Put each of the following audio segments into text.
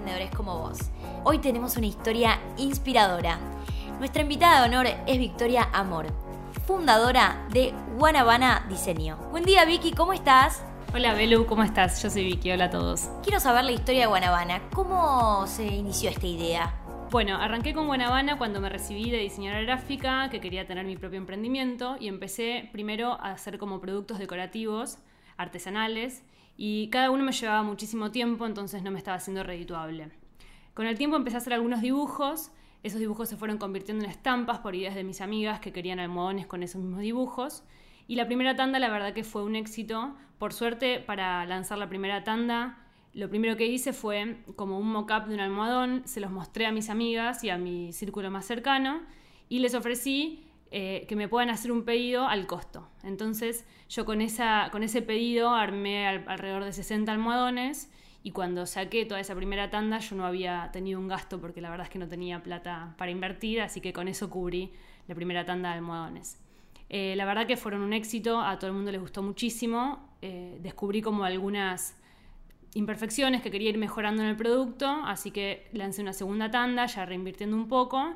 emprendedores como vos. Hoy tenemos una historia inspiradora. Nuestra invitada de honor es Victoria Amor, fundadora de Guanabana Diseño. Buen día Vicky, ¿cómo estás? Hola Belu, ¿cómo estás? Yo soy Vicky, hola a todos. Quiero saber la historia de Guanabana. ¿Cómo se inició esta idea? Bueno, arranqué con Guanabana cuando me recibí de diseñadora gráfica, que quería tener mi propio emprendimiento, y empecé primero a hacer como productos decorativos, artesanales, y cada uno me llevaba muchísimo tiempo, entonces no me estaba haciendo redituable. Con el tiempo empecé a hacer algunos dibujos, esos dibujos se fueron convirtiendo en estampas por ideas de mis amigas que querían almohadones con esos mismos dibujos, y la primera tanda la verdad que fue un éxito. Por suerte, para lanzar la primera tanda, lo primero que hice fue como un mock-up de un almohadón, se los mostré a mis amigas y a mi círculo más cercano y les ofrecí eh, que me puedan hacer un pedido al costo. Entonces yo con, esa, con ese pedido armé alrededor de 60 almohadones y cuando saqué toda esa primera tanda yo no había tenido un gasto porque la verdad es que no tenía plata para invertir, así que con eso cubrí la primera tanda de almohadones. Eh, la verdad que fueron un éxito, a todo el mundo les gustó muchísimo, eh, descubrí como algunas imperfecciones que quería ir mejorando en el producto, así que lancé una segunda tanda, ya reinvirtiendo un poco.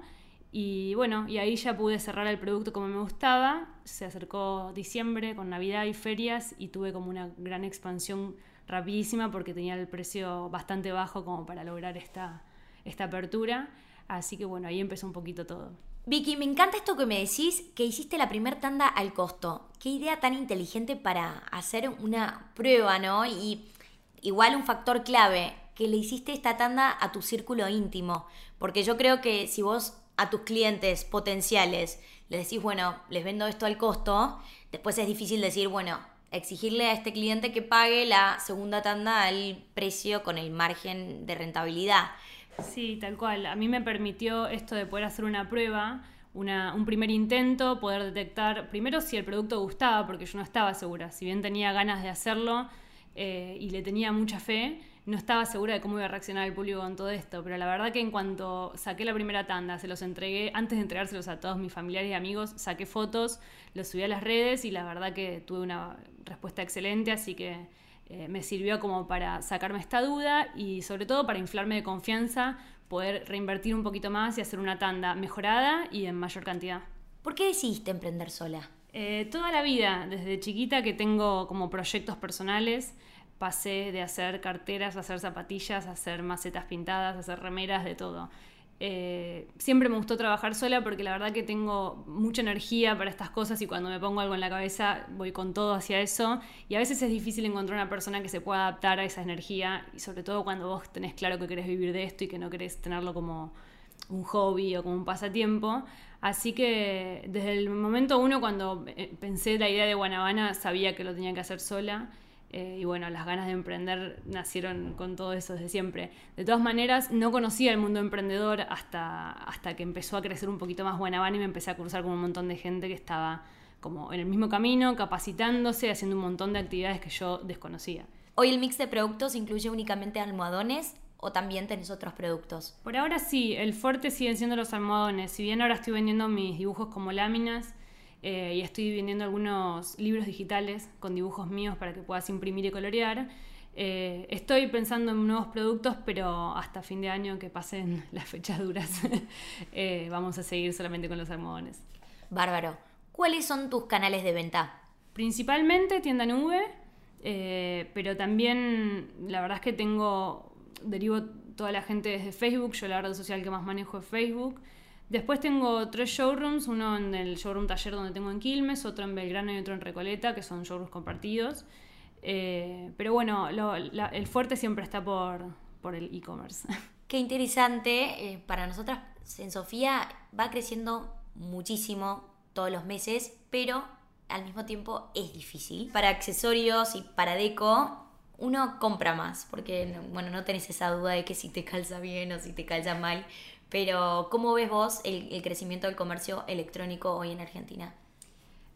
Y bueno, y ahí ya pude cerrar el producto como me gustaba. Se acercó diciembre con Navidad y ferias y tuve como una gran expansión rapidísima porque tenía el precio bastante bajo como para lograr esta, esta apertura. Así que bueno, ahí empezó un poquito todo. Vicky, me encanta esto que me decís, que hiciste la primer tanda al costo. Qué idea tan inteligente para hacer una prueba, ¿no? Y igual un factor clave, que le hiciste esta tanda a tu círculo íntimo, porque yo creo que si vos a tus clientes potenciales les decís, bueno, les vendo esto al costo, después es difícil decir, bueno, exigirle a este cliente que pague la segunda tanda al precio con el margen de rentabilidad. Sí, tal cual. A mí me permitió esto de poder hacer una prueba, un primer intento, poder detectar primero si el producto gustaba, porque yo no estaba segura. Si bien tenía ganas de hacerlo, eh, y le tenía mucha fe, no estaba segura de cómo iba a reaccionar el público con todo esto, pero la verdad que en cuanto saqué la primera tanda, se los entregué, antes de entregárselos a todos mis familiares y amigos, saqué fotos, los subí a las redes y la verdad que tuve una respuesta excelente, así que eh, me sirvió como para sacarme esta duda y sobre todo para inflarme de confianza, poder reinvertir un poquito más y hacer una tanda mejorada y en mayor cantidad. ¿Por qué decidiste emprender sola? Eh, toda la vida, desde chiquita que tengo como proyectos personales, pasé de hacer carteras, hacer zapatillas, hacer macetas pintadas, hacer remeras, de todo. Eh, siempre me gustó trabajar sola porque la verdad que tengo mucha energía para estas cosas y cuando me pongo algo en la cabeza voy con todo hacia eso y a veces es difícil encontrar una persona que se pueda adaptar a esa energía y sobre todo cuando vos tenés claro que querés vivir de esto y que no querés tenerlo como un hobby o como un pasatiempo. Así que desde el momento uno cuando eh, pensé la idea de Guanabana sabía que lo tenía que hacer sola. Eh, y bueno, las ganas de emprender nacieron con todo eso desde siempre. De todas maneras, no conocía el mundo emprendedor hasta, hasta que empezó a crecer un poquito más Guanabana y me empecé a cruzar con un montón de gente que estaba como en el mismo camino, capacitándose, haciendo un montón de actividades que yo desconocía. Hoy el mix de productos incluye únicamente almohadones, o también tenés otros productos? Por ahora sí, el fuerte siguen siendo los almohadones. Si bien ahora estoy vendiendo mis dibujos como láminas eh, y estoy vendiendo algunos libros digitales con dibujos míos para que puedas imprimir y colorear, eh, estoy pensando en nuevos productos, pero hasta fin de año que pasen las fechas duras, eh, vamos a seguir solamente con los almohadones. Bárbaro. ¿Cuáles son tus canales de venta? Principalmente tienda nube, pero también la verdad es que tengo derivo toda la gente desde Facebook, yo la red social que más manejo es Facebook. Después tengo tres showrooms, uno en el showroom taller donde tengo en Quilmes, otro en Belgrano y otro en Recoleta, que son showrooms compartidos. Eh, pero bueno, el fuerte siempre está por, por el e-commerce. Qué interesante. Eh, para nosotras en Sofía va creciendo muchísimo todos los meses, pero al mismo tiempo es difícil. Para accesorios y para deco uno compra más, porque bueno, no tenés esa duda de que si te calza bien o si te calza mal, pero ¿cómo ves vos el, crecimiento del comercio electrónico hoy en Argentina?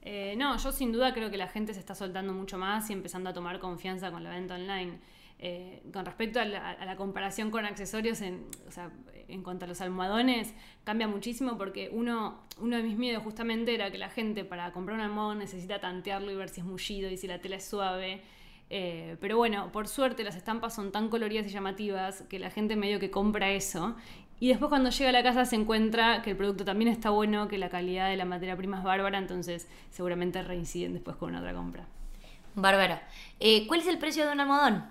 Eh, no, yo sin duda creo que la gente se está soltando mucho más y empezando a tomar confianza con la venta online. Eh, con respecto a la, comparación con accesorios, en, o sea, en cuanto a los almohadones, cambia muchísimo porque uno, uno de mis miedos justamente era que la gente para comprar un almohadón necesita tantearlo y ver si es mullido y si la tela es suave. Eh, pero bueno, por suerte las estampas son tan coloridas y llamativas que la gente medio que compra eso. Y después cuando llega a la casa se encuentra que el producto también está bueno, que la calidad de la materia prima es bárbara, entonces seguramente reinciden después con otra compra. Bárbaro. Eh, ¿Cuál es el precio de un almohadón?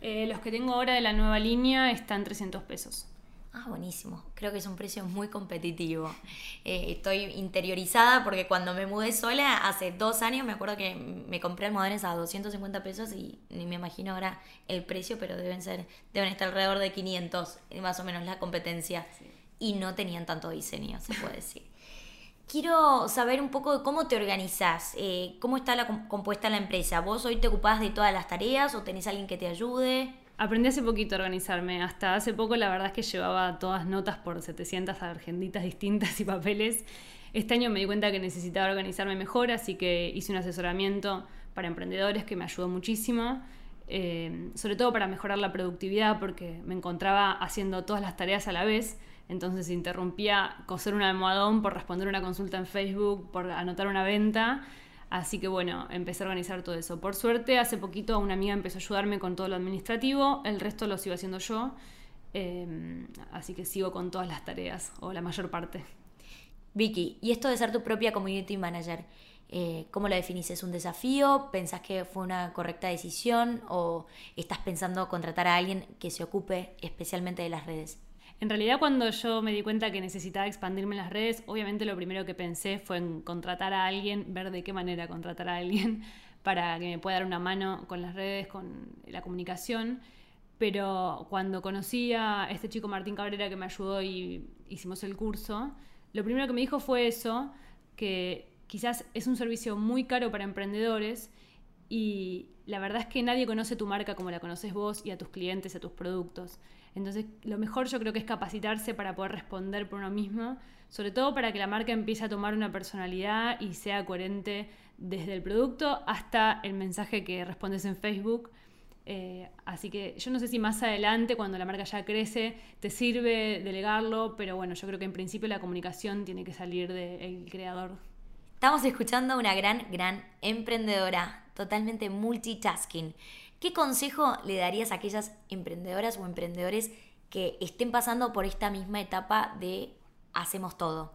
Eh, los que tengo ahora de la nueva línea están 300 pesos. Ah, buenísimo. Creo que es un precio muy competitivo. Eh, estoy interiorizada porque cuando me mudé sola hace dos años me acuerdo que me compré almohadones a 250 pesos y ni me imagino ahora el precio, pero deben ser deben estar alrededor de 500, más o menos la competencia. Y no tenían tanto diseño, se puede decir. Quiero saber un poco de cómo te organizás, eh, cómo está la, compuesta la empresa. ¿Vos hoy te ocupás de todas las tareas o tenés alguien que te ayude? Aprendí hace poquito a organizarme. Hasta hace poco la verdad es que llevaba todas notas por 700 agenditas distintas y papeles. Este año me di cuenta que necesitaba organizarme mejor, así que hice un asesoramiento para emprendedores que me ayudó muchísimo. Eh, sobre todo para mejorar la productividad porque me encontraba haciendo todas las tareas a la vez. Entonces interrumpía coser un almohadón por responder una consulta en Facebook, por anotar una venta Así que bueno, empecé a organizar todo eso. Por suerte, hace poquito una amiga empezó a ayudarme con todo lo administrativo, el resto lo sigo haciendo yo. Em, así que sigo con todas las tareas, o la mayor parte. Vicky, ¿y esto de ser tu propia community manager? Eh, ¿Cómo lo definís? ¿Es un desafío? ¿Pensás que fue una correcta decisión? ¿O estás pensando contratar a alguien que se ocupe especialmente de las redes? En realidad cuando yo me di cuenta que necesitaba expandirme en las redes, obviamente lo primero que pensé fue en contratar a alguien, ver de qué manera contratar a alguien para que me pueda dar una mano con las redes, con la comunicación. Pero cuando conocí a este chico Martín Cabrera que me ayudó y hicimos el curso, lo primero que me dijo fue eso, que quizás es un servicio muy caro para emprendedores y la verdad es que nadie conoce tu marca como la conoces vos y a tus clientes, a tus productos. Entonces, lo mejor yo creo que es capacitarse para poder responder por uno mismo, sobre todo para que la marca empiece a tomar una personalidad y sea coherente desde el producto hasta el mensaje que respondes en Facebook. Eh, así que yo no sé si más adelante, cuando la marca ya crece, te sirve delegarlo, pero bueno, yo creo que en principio la comunicación tiene que salir del creador. Estamos escuchando a una gran, gran emprendedora, totalmente multitasking. ¿Qué consejo le darías a aquellas emprendedoras o emprendedores que estén pasando por esta misma etapa de hacemos todo?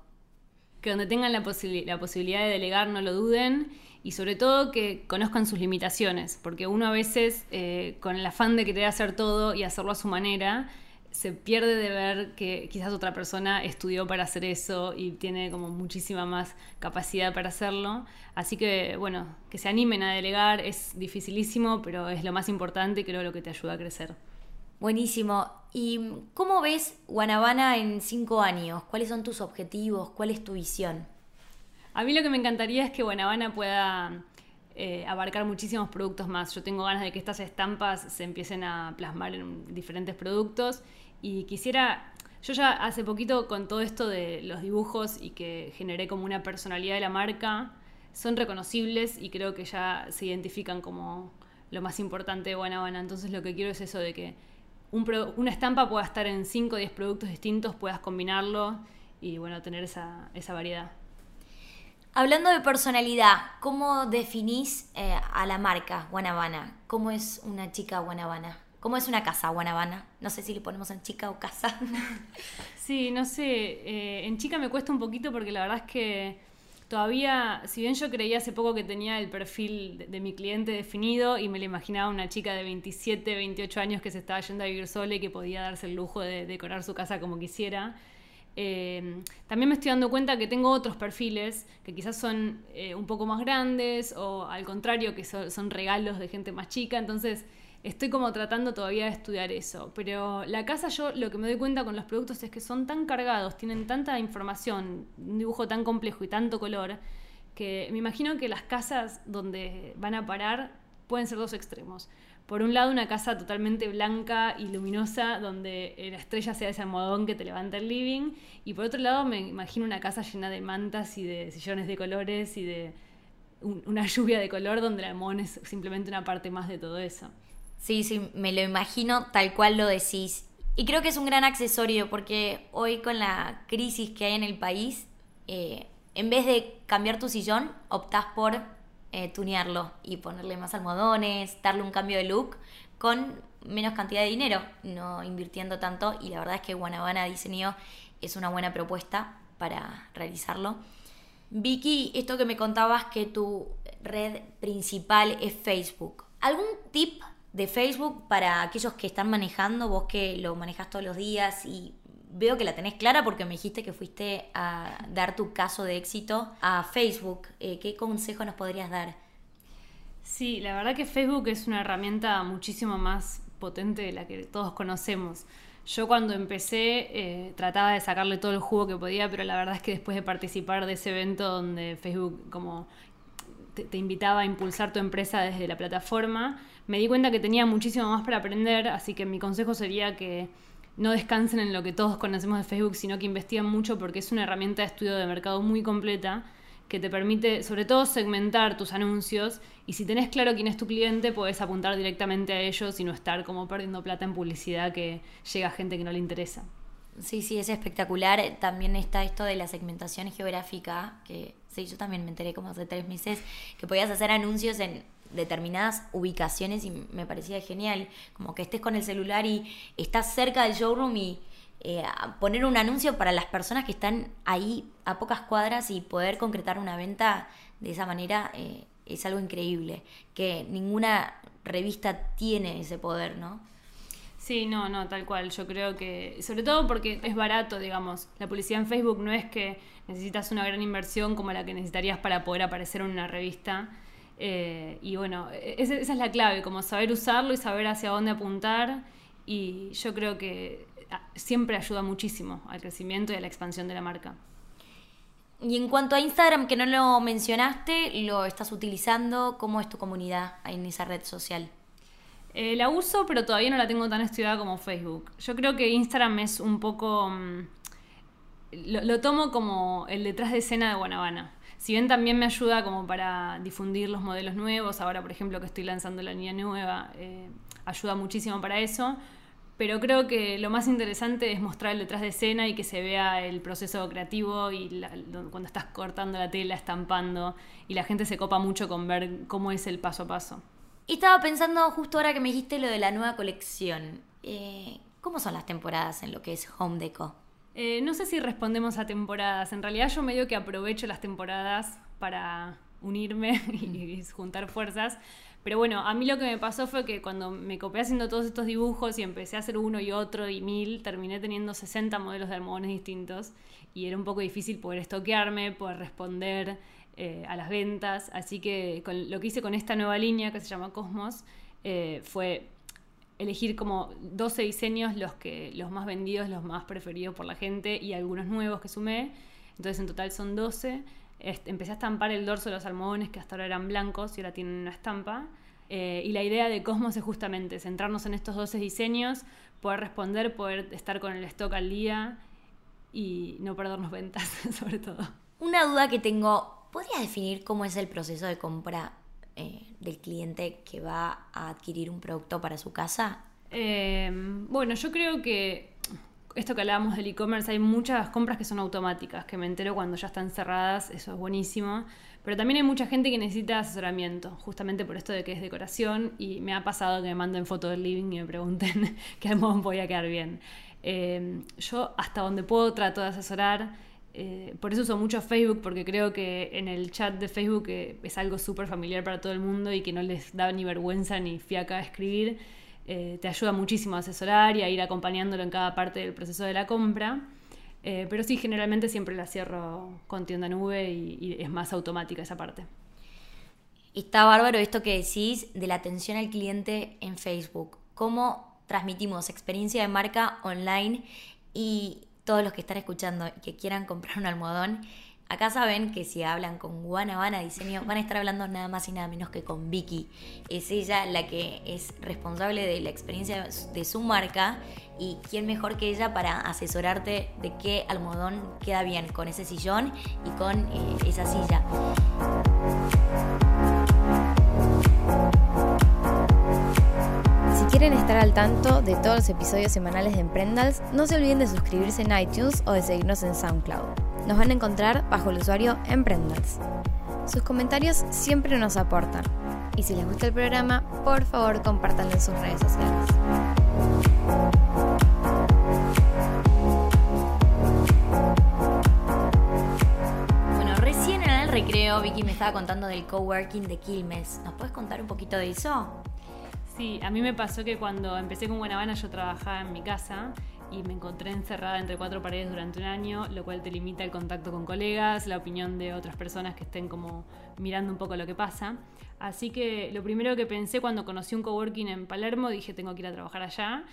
Que donde tengan la, posibilidad de delegar no lo duden y sobre todo que conozcan sus limitaciones, porque uno a veces eh, con el afán de querer hacer todo y hacerlo a su manera, se pierde de ver que quizás otra persona estudió para hacer eso y tiene como muchísima más capacidad para hacerlo. Así que, bueno, que se animen a delegar es dificilísimo, pero es lo más importante y creo lo que te ayuda a crecer. Buenísimo. ¿Y cómo ves Guanabana en cinco años? ¿Cuáles son tus objetivos? ¿Cuál es tu visión? A mí lo que me encantaría es que Guanabana pueda eh, abarcar muchísimos productos más. Yo tengo ganas de que estas estampas se empiecen a plasmar en diferentes productos y quisiera, yo ya hace poquito con todo esto de los dibujos y que generé como una personalidad de la marca, son reconocibles y creo que ya se identifican como lo más importante de Guanabana. Entonces lo que quiero es eso de que una estampa pueda estar en 5 o 10 productos distintos, puedas combinarlo y bueno, tener esa, variedad. Hablando de personalidad, ¿cómo definís eh, a la marca Guanabana? ¿Cómo es una chica Guanabana? ¿Cómo es una casa, Guanabana? No sé si le ponemos en chica o casa. sí, no sé. Eh, en chica me cuesta un poquito porque la verdad es que todavía, si bien yo creía hace poco que tenía el perfil de, mi cliente definido y me lo imaginaba una chica de 27, 28 años que se estaba yendo a vivir sola y que podía darse el lujo de decorar su casa como quisiera. Eh, también me estoy dando cuenta que tengo otros perfiles que quizás son eh, un poco más grandes o al contrario que son regalos de gente más chica. Entonces estoy como tratando todavía de estudiar eso. Pero la casa yo lo que me doy cuenta con los productos es que son tan cargados, tienen tanta información, un dibujo tan complejo y tanto color, que me imagino que las casas donde van a parar pueden ser dos extremos. Por un lado, una casa totalmente blanca y luminosa, donde la estrella sea ese almohadón que te levanta el living. Y por otro lado, me imagino una casa llena de mantas y de sillones de colores y de una lluvia de color, donde el almohadón es simplemente una parte más de todo eso. Sí, sí, me lo imagino tal cual lo decís. Y creo que es un gran accesorio porque hoy con la crisis que hay en el país, eh, en vez de cambiar tu sillón, optás por eh, tunearlo y ponerle más almohadones, darle un cambio de look con menos cantidad de dinero, no invirtiendo tanto. Y la verdad es que Guanabana Diseño es una buena propuesta para realizarlo. Vicky, esto que me contabas que tu red principal es Facebook. ¿Algún tip de Facebook para aquellos que están manejando, vos que lo manejas todos los días y veo que la tenés clara porque me dijiste que fuiste a dar tu caso de éxito a Facebook. Eh, ¿Qué consejo nos podrías dar? Sí, la verdad que Facebook es una herramienta muchísimo más potente de la que todos conocemos. Yo cuando empecé eh, trataba de sacarle todo el jugo que podía, pero la verdad es que después de participar de ese evento donde Facebook como te, invitaba a impulsar tu empresa desde la plataforma, me di cuenta que tenía muchísimo más para aprender, así que mi consejo sería que no descansen en lo que todos conocemos de Facebook, sino que investiguen mucho porque es una herramienta de estudio de mercado muy completa que te permite sobre todo segmentar tus anuncios y si tenés claro quién es tu cliente puedes apuntar directamente a ellos y no estar como perdiendo plata en publicidad que llega gente que no le interesa. Sí, sí, es espectacular. También está esto de la segmentación geográfica, que sí, yo también me enteré como hace tres meses, que podías hacer anuncios en determinadas ubicaciones y me parecía genial, como que estés con el celular y estás cerca del showroom y eh, poner un anuncio para las personas que están ahí a pocas cuadras y poder concretar una venta de esa manera eh, es algo increíble, que ninguna revista tiene ese poder, ¿no? Sí, no, no, tal cual. Yo creo que, sobre todo porque es barato, digamos. La publicidad en Facebook no es que necesitas una gran inversión como la que necesitarías para poder aparecer en una revista. Eh, y bueno, esa, es la clave, como saber usarlo y saber hacia dónde apuntar. Y yo creo que ah, siempre ayuda muchísimo al crecimiento y a la expansión de la marca. Y en cuanto a Instagram, que no lo mencionaste, ¿lo estás utilizando? ¿Cómo es tu comunidad en esa red social? Eh, la uso, pero todavía no la tengo tan estudiada como Facebook. Yo creo que Instagram es un poco... Mm, lo, tomo como el detrás de escena de Guanabana. Si bien también me ayuda como para difundir los modelos nuevos, ahora por ejemplo que estoy lanzando la línea nueva, eh, ayuda muchísimo para eso. Pero creo que lo más interesante es mostrar el detrás de escena y que se vea el proceso creativo y cuando estás cortando la tela, estampando, y la gente se copa mucho con ver cómo es el paso a paso. Y estaba pensando justo ahora que me dijiste lo de la nueva colección. Eh, ¿Cómo son las temporadas en lo que es Home Deco? Eh, no sé si respondemos a temporadas. En realidad yo medio que aprovecho las temporadas para unirme y, juntar fuerzas. Pero bueno, a mí lo que me pasó fue que cuando me copé haciendo todos estos dibujos y empecé a hacer uno y otro y mil, terminé teniendo 60 modelos de almohadones distintos y era un poco difícil poder estoquearme, poder responder eh, a las ventas. Así que lo que hice con esta nueva línea que se llama Cosmos eh, fue elegir como 12 diseños, los, que, los más vendidos, los más preferidos por la gente y algunos nuevos que sumé. Entonces en total son 12. empecé a estampar el dorso de los almohadones que hasta ahora eran blancos y ahora tienen una estampa. Eh, y la idea de Cosmos es justamente centrarnos en estos 12 diseños, poder responder, poder estar con el stock al día y no perdernos ventas, sobre todo. Una duda que tengo, ¿Podrías definir cómo es el proceso de compra eh, del cliente que va a adquirir un producto para su casa? Em, bueno, yo creo que esto que hablábamos del e-commerce, hay muchas compras que son automáticas, que me entero cuando ya están cerradas, eso es buenísimo. Pero también hay mucha gente que necesita asesoramiento, justamente por esto de que es decoración, y me ha pasado que me manden fotos del living y me pregunten qué modo voy a quedar bien. Em, yo hasta donde puedo trato de asesorar. Eh, por eso uso mucho Facebook, porque creo que en el chat de Facebook eh, es algo súper familiar para todo el mundo y que no les da ni vergüenza ni fiaca escribir. Eh, te ayuda muchísimo a asesorar y a ir acompañándolo en cada parte del proceso de la compra. pero sí, generalmente siempre la cierro con tienda nube y, y es más automática esa parte. Está bárbaro esto que decís de la atención al cliente en Facebook. ¿Cómo transmitimos experiencia de marca online y todos los que están escuchando y que quieran comprar un almohadón, acá saben que si hablan con Guanabana Diseño, van a estar hablando nada más y nada menos que con Vicky. Es ella la que es responsable de la experiencia de su marca y quién mejor que ella para asesorarte de qué almohadón queda bien con ese sillón y con eh, esa silla. Quieren estar al tanto de todos los episodios semanales de Emprendals, no se olviden de suscribirse en iTunes o de seguirnos en SoundCloud. Nos van a encontrar bajo el usuario Emprendals. Sus comentarios siempre nos aportan. Y si les gusta el programa, por favor compártanlo en sus redes sociales. Bueno, recién en el recreo Vicky me estaba contando del coworking de Quilmes. ¿Nos puedes contar un poquito de eso? Sí, a mí me pasó que cuando empecé con Buenavana yo trabajaba en mi casa y me encontré encerrada entre cuatro paredes durante un año, lo cual te limita el contacto con colegas, la opinión de otras personas que estén como mirando un poco lo que pasa. Así que lo primero que pensé cuando conocí un coworking en Palermo, dije tengo que ir a trabajar allá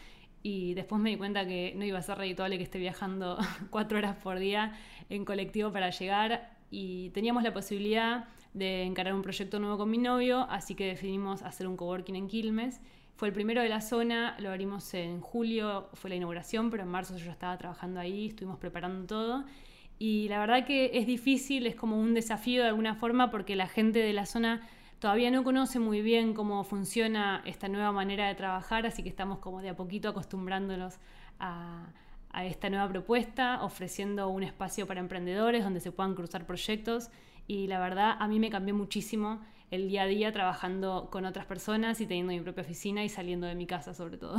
y después me di cuenta que no iba a ser redituable que esté viajando cuatro horas por día en colectivo para llegar y teníamos la posibilidad de encarar un proyecto nuevo con mi novio, así que decidimos hacer un coworking en Quilmes fue el primero de la zona, lo abrimos en julio, fue la inauguración, pero en marzo yo ya estaba trabajando ahí, estuvimos preparando todo. Y la verdad que es difícil, es como un desafío de alguna forma porque la gente de la zona todavía no conoce muy bien cómo funciona esta nueva manera de trabajar, así que estamos como de a poquito acostumbrándonos a, a esta nueva propuesta, ofreciendo un espacio para emprendedores donde se puedan cruzar proyectos. Y la verdad a mí me cambió muchísimo el día a día trabajando con otras personas y teniendo mi propia oficina y saliendo de mi casa sobre todo.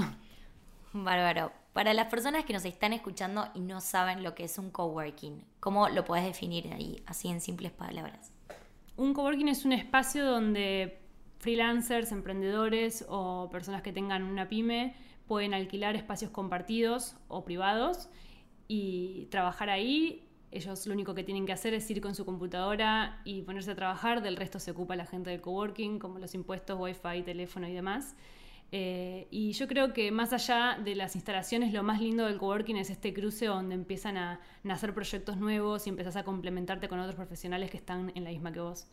Bárbaro. Para las personas que nos están escuchando y no saben lo que es un coworking, ¿cómo lo puedes definir ahí, así en simples palabras? Un coworking es un espacio donde freelancers, emprendedores o personas que tengan una pyme pueden alquilar espacios compartidos o privados y trabajar ahí ellos lo único que tienen que hacer es ir con su computadora y ponerse a trabajar, del resto se ocupa la gente del coworking, como los impuestos, wifi, teléfono y demás. Eh, y yo creo que más allá de las instalaciones, lo más lindo del coworking es este cruce donde empiezan a nacer proyectos nuevos y empezás a complementarte con otros profesionales que están en la misma que vos.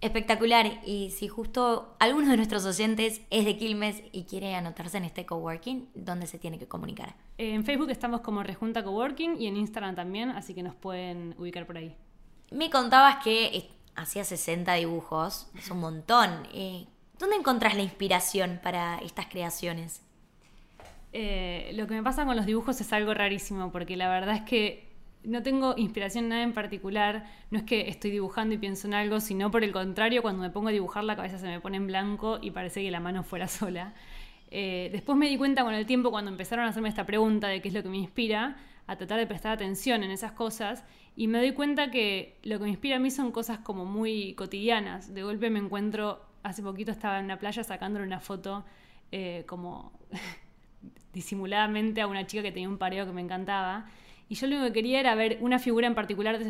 Espectacular. Y si justo alguno de nuestros oyentes es de Quilmes y quiere anotarse en este coworking, ¿dónde se tiene que comunicar? En Facebook estamos como Rejunta Coworking y en Instagram también, así que nos pueden ubicar por ahí. Me contabas que hacía 60 dibujos, es un montón. Eh, ¿Dónde encontrás la inspiración para estas creaciones? Eh, lo que me pasa con los dibujos es algo rarísimo, porque la verdad es que no tengo inspiración en nada en particular, no es que estoy dibujando y pienso en algo, sino por el contrario, cuando me pongo a dibujar la cabeza se me pone en blanco y parece que la mano fuera sola. Eh, después me di cuenta con el tiempo, cuando empezaron a hacerme esta pregunta de qué es lo que me inspira, a tratar de prestar atención en esas cosas, y me doy cuenta que lo que me inspira a mí son cosas como muy cotidianas. De golpe me encuentro, hace poquito estaba en una playa sacándole una foto eh, como disimuladamente a una chica que tenía un pareo que me encantaba y yo lo único que quería era ver una figura en particular de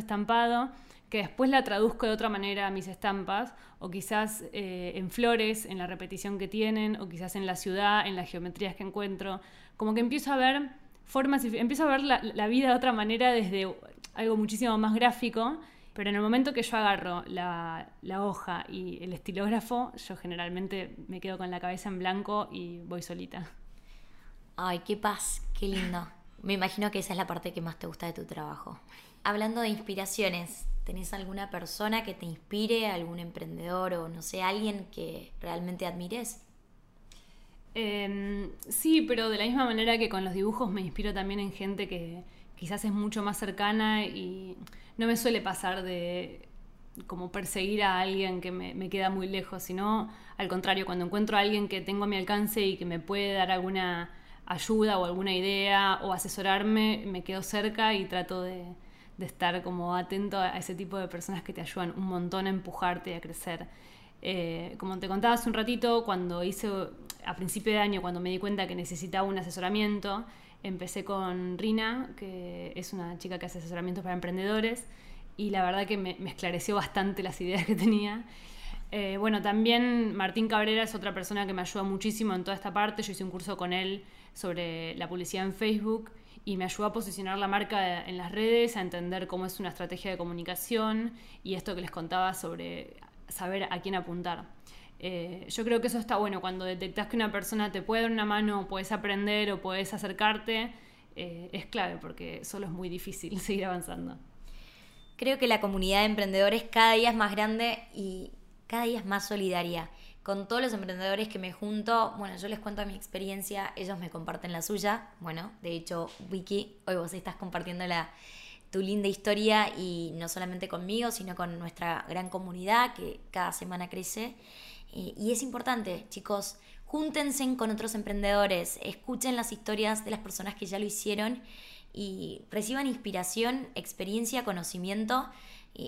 que después la traduzco de otra manera a mis estampas, o quizás eh, en flores, en la repetición que tienen, o quizás en la ciudad, en las geometrías que encuentro. Como que empiezo a ver formas, empiezo a ver la, vida de otra manera desde algo muchísimo más gráfico, pero en el momento que yo agarro la, la hoja y el estilógrafo, yo generalmente me quedo con la cabeza en blanco y voy solita. Ay, qué paz, qué lindo. Me imagino que esa es la parte que más te gusta de tu trabajo. Hablando de inspiraciones, ¿tenés alguna persona que te inspire, algún emprendedor o no sé, alguien que realmente admires? Em, sí, pero de la misma manera que con los dibujos me inspiro también en gente que quizás es mucho más cercana y no me suele pasar de como perseguir a alguien que me, me queda muy lejos, sino al contrario, cuando encuentro a alguien que tengo a mi alcance y que me puede dar alguna ayuda o alguna idea o asesorarme, me quedo cerca y trato de, estar como atento a ese tipo de personas que te ayudan un montón a empujarte y a crecer. Eh, como te contaba un ratito, cuando hice a principio de año, cuando me di cuenta que necesitaba un asesoramiento, empecé con Rina, que es una chica que hace asesoramientos para emprendedores, y la verdad que me, esclareció bastante las ideas que tenía. Eh, bueno, también Martín Cabrera es otra persona que me ayuda muchísimo en toda esta parte. Yo hice un curso con él sobre la publicidad en Facebook y me ayudó a posicionar la marca en las redes, a entender cómo es una estrategia de comunicación y esto que les contaba sobre saber a quién apuntar. Eh, yo creo que eso está bueno, cuando detectas que una persona te puede dar una mano, puedes aprender o puedes acercarte, eh, es clave porque solo es muy difícil seguir avanzando. Creo que la comunidad de emprendedores cada día es más grande y cada día es más solidaria con todos los emprendedores que me junto, bueno, yo les cuento mi experiencia, ellos me comparten la suya. Bueno, de hecho, Vicky, hoy vos estás compartiendo la tu linda historia y no solamente conmigo, sino con nuestra gran comunidad que cada semana crece. Eh, y es importante, chicos, júntense con otros emprendedores, escuchen las historias de las personas que ya lo hicieron y reciban inspiración, experiencia, conocimiento.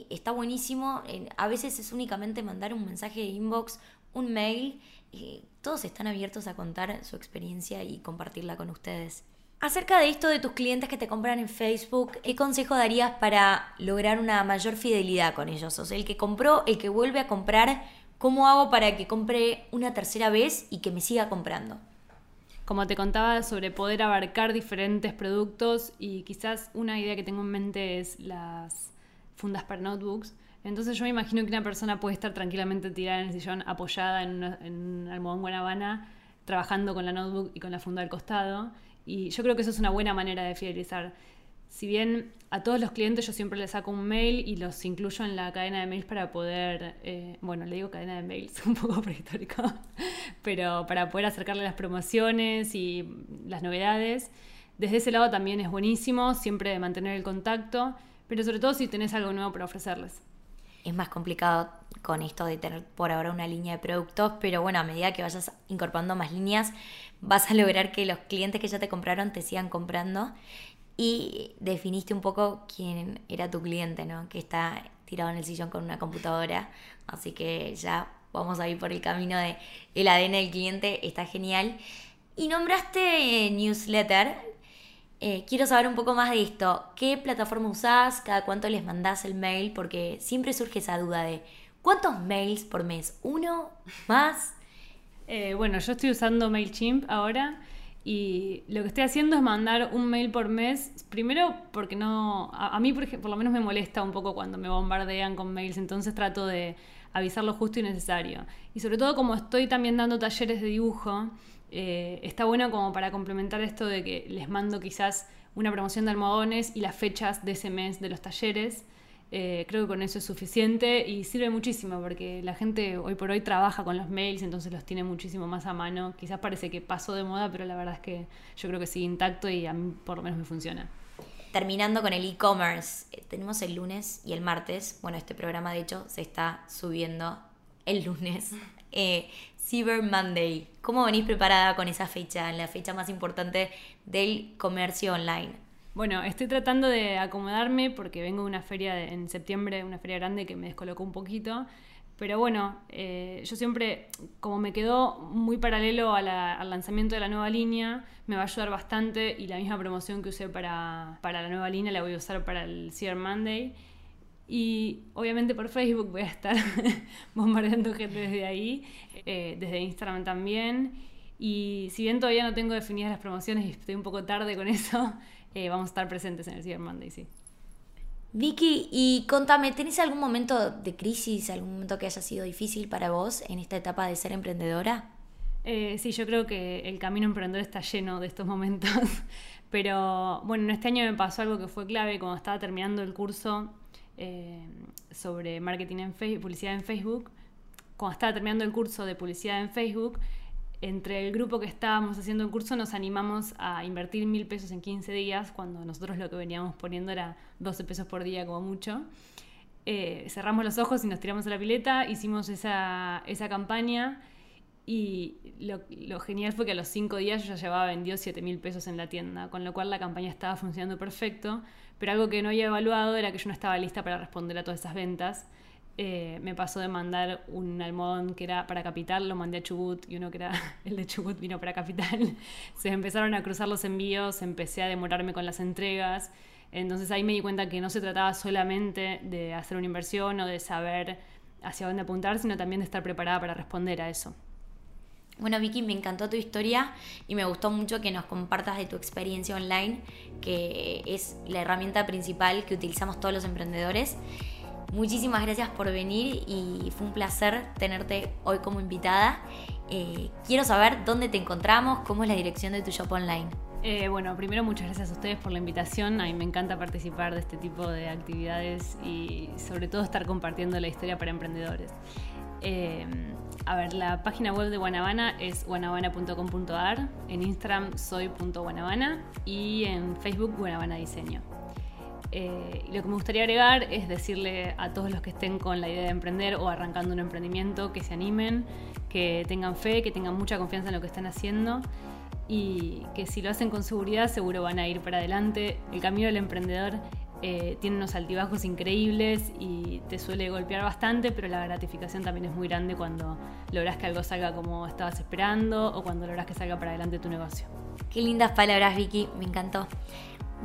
está buenísimo. a veces es únicamente mandar un mensaje de inbox, un mail. todos están abiertos a contar su experiencia y compartirla con ustedes. Acerca de esto de tus clientes que te compran en Facebook, ¿qué consejo darías para lograr una mayor fidelidad con ellos? O sea, el que compró, el que vuelve a comprar, ¿cómo hago para que compre una tercera vez y que me siga comprando? Como te contaba, sobre poder abarcar diferentes productos y quizás una idea que tengo en mente es las fundas para notebooks. Entonces yo me imagino que una persona puede estar tranquilamente tirada en el sillón, apoyada en, en un almohadón Guanabana, trabajando con la notebook y con la funda al costado y yo creo que eso es una buena manera de fidelizar. Si bien a todos los clientes yo siempre les saco un mail y los incluyo en la cadena de mails para poder, eh, bueno, le digo cadena de mails, un poco prehistórico, pero para poder acercarle las promociones y las novedades. Desde ese lado también es buenísimo, siempre de mantener el contacto, pero sobre todo si tenés algo nuevo para ofrecerles. Es más complicado con esto de tener por ahora una línea de productos, pero bueno, a medida que vayas incorporando más líneas, vas a lograr que los clientes que ya te compraron te sigan comprando y definiste un poco quién era tu cliente, ¿no? Que está tirado en el sillón con una computadora, así que ya vamos a ir por el camino de el ADN del cliente, está genial. Y nombraste eh, newsletter, eh, quiero saber un poco más de esto. ¿Qué plataforma usás? ¿Cada cuánto les mandás el mail? Porque siempre surge esa duda de ¿cuántos mails por mes? ¿Uno? ¿Más? Eh, bueno, yo estoy usando MailChimp ahora y lo que estoy haciendo es mandar un mail por mes. Primero porque no, a, mí por, por, lo menos me molesta un poco cuando me bombardean con mails, entonces trato de avisar lo justo y necesario. Y sobre todo como estoy también dando talleres de dibujo, eh, está bueno como para complementar esto de que les mando quizás una promoción de almohadones y las fechas de ese mes de los talleres. Eh, creo que con eso es suficiente y sirve muchísimo porque la gente hoy por hoy trabaja con los mails, entonces los tiene muchísimo más a mano. Quizás parece que pasó de moda, pero la verdad es que yo creo que sigue intacto y a mí por lo menos me funciona. Terminando con el e-commerce, eh, tenemos el lunes y el martes. Bueno, este programa de hecho se está subiendo el lunes. Eh, Cyber Monday. ¿Cómo venís preparada con esa fecha, la fecha más importante del comercio online? Bueno, estoy tratando de acomodarme porque vengo de una feria en septiembre, una feria grande que me descolocó un poquito. Pero bueno, eh, yo siempre, como me quedó muy paralelo al lanzamiento de la nueva línea, me va a ayudar bastante y la misma promoción que usé para, para la nueva línea la voy a usar para el Cyber Monday. Y obviamente por Facebook voy a estar bombardeando gente desde ahí, eh, desde Instagram también. Y si bien todavía no tengo definidas las promociones y estoy un poco tarde con eso, eh, vamos a estar presentes en el Cyber Monday, sí. Vicky, y contame, ¿tenés algún momento de crisis, algún momento que haya sido difícil para vos en esta etapa de ser emprendedora? Eh, sí, yo creo que el camino emprendedor está lleno de estos momentos. Pero bueno, en este año me pasó algo que fue clave. Cuando estaba terminando el curso eh, sobre marketing en Facebook, publicidad en Facebook, cuando estaba terminando el curso de publicidad en Facebook, entre el grupo que estábamos haciendo el curso nos animamos a invertir mil pesos en 15 días, cuando nosotros lo que veníamos poniendo era 12 pesos por día como mucho. Eh, cerramos los ojos y nos tiramos a la pileta, hicimos esa, esa campaña y lo, genial fue que a los 5 días yo ya llevaba vendido 7 mil pesos en la tienda, con lo cual la campaña estaba funcionando perfecto, pero algo que no había evaluado era que yo no estaba lista para responder a todas esas ventas eh, me pasó de mandar un almohadón que era para Capital, lo mandé a Chubut y uno que era el de Chubut vino para Capital. Se empezaron a cruzar los envíos, empecé a demorarme con las entregas. Entonces ahí me di cuenta que no se trataba solamente de hacer una inversión o de saber hacia dónde apuntar, sino también de estar preparada para responder a eso. Bueno, Vicky, me encantó tu historia y me gustó mucho que nos compartas de tu experiencia online, que es la herramienta principal que utilizamos todos los emprendedores. Muchísimas gracias por venir y fue un placer tenerte hoy como invitada. Eh, quiero saber dónde te encontramos, cómo es la dirección de tu shop online. Eh, bueno, primero muchas gracias a ustedes por la invitación. A mí me encanta participar de este tipo de actividades y sobre todo estar compartiendo la historia para emprendedores. Eh, a ver, la página web de Guanabana es guanabana.com.ar, en Instagram soy.guanabana y en Facebook Guanabana Diseño. Eh, lo que me gustaría agregar es decirle a todos los que estén con la idea de emprender o arrancando un emprendimiento que se animen, que tengan fe, que tengan mucha confianza en lo que están haciendo y que si lo hacen con seguridad seguro van a ir para adelante. El camino del emprendedor eh, tiene unos altibajos increíbles y te suele golpear bastante, pero la gratificación también es muy grande cuando logras que algo salga como estabas esperando o cuando logras que salga para adelante tu negocio. Qué lindas palabras, Vicky, me encantó.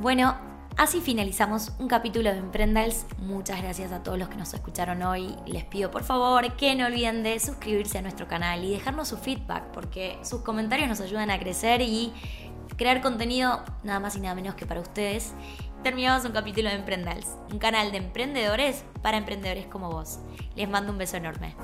Bueno, así finalizamos un capítulo de Emprendals. Muchas gracias a todos los que nos escucharon hoy. Les pido por favor que no olviden de suscribirse a nuestro canal y dejarnos su feedback, porque sus comentarios nos ayudan a crecer y crear contenido nada más y nada menos que para ustedes terminamos un capítulo de Emprendals, un canal de emprendedores para emprendedores como vos. Les mando un beso enorme.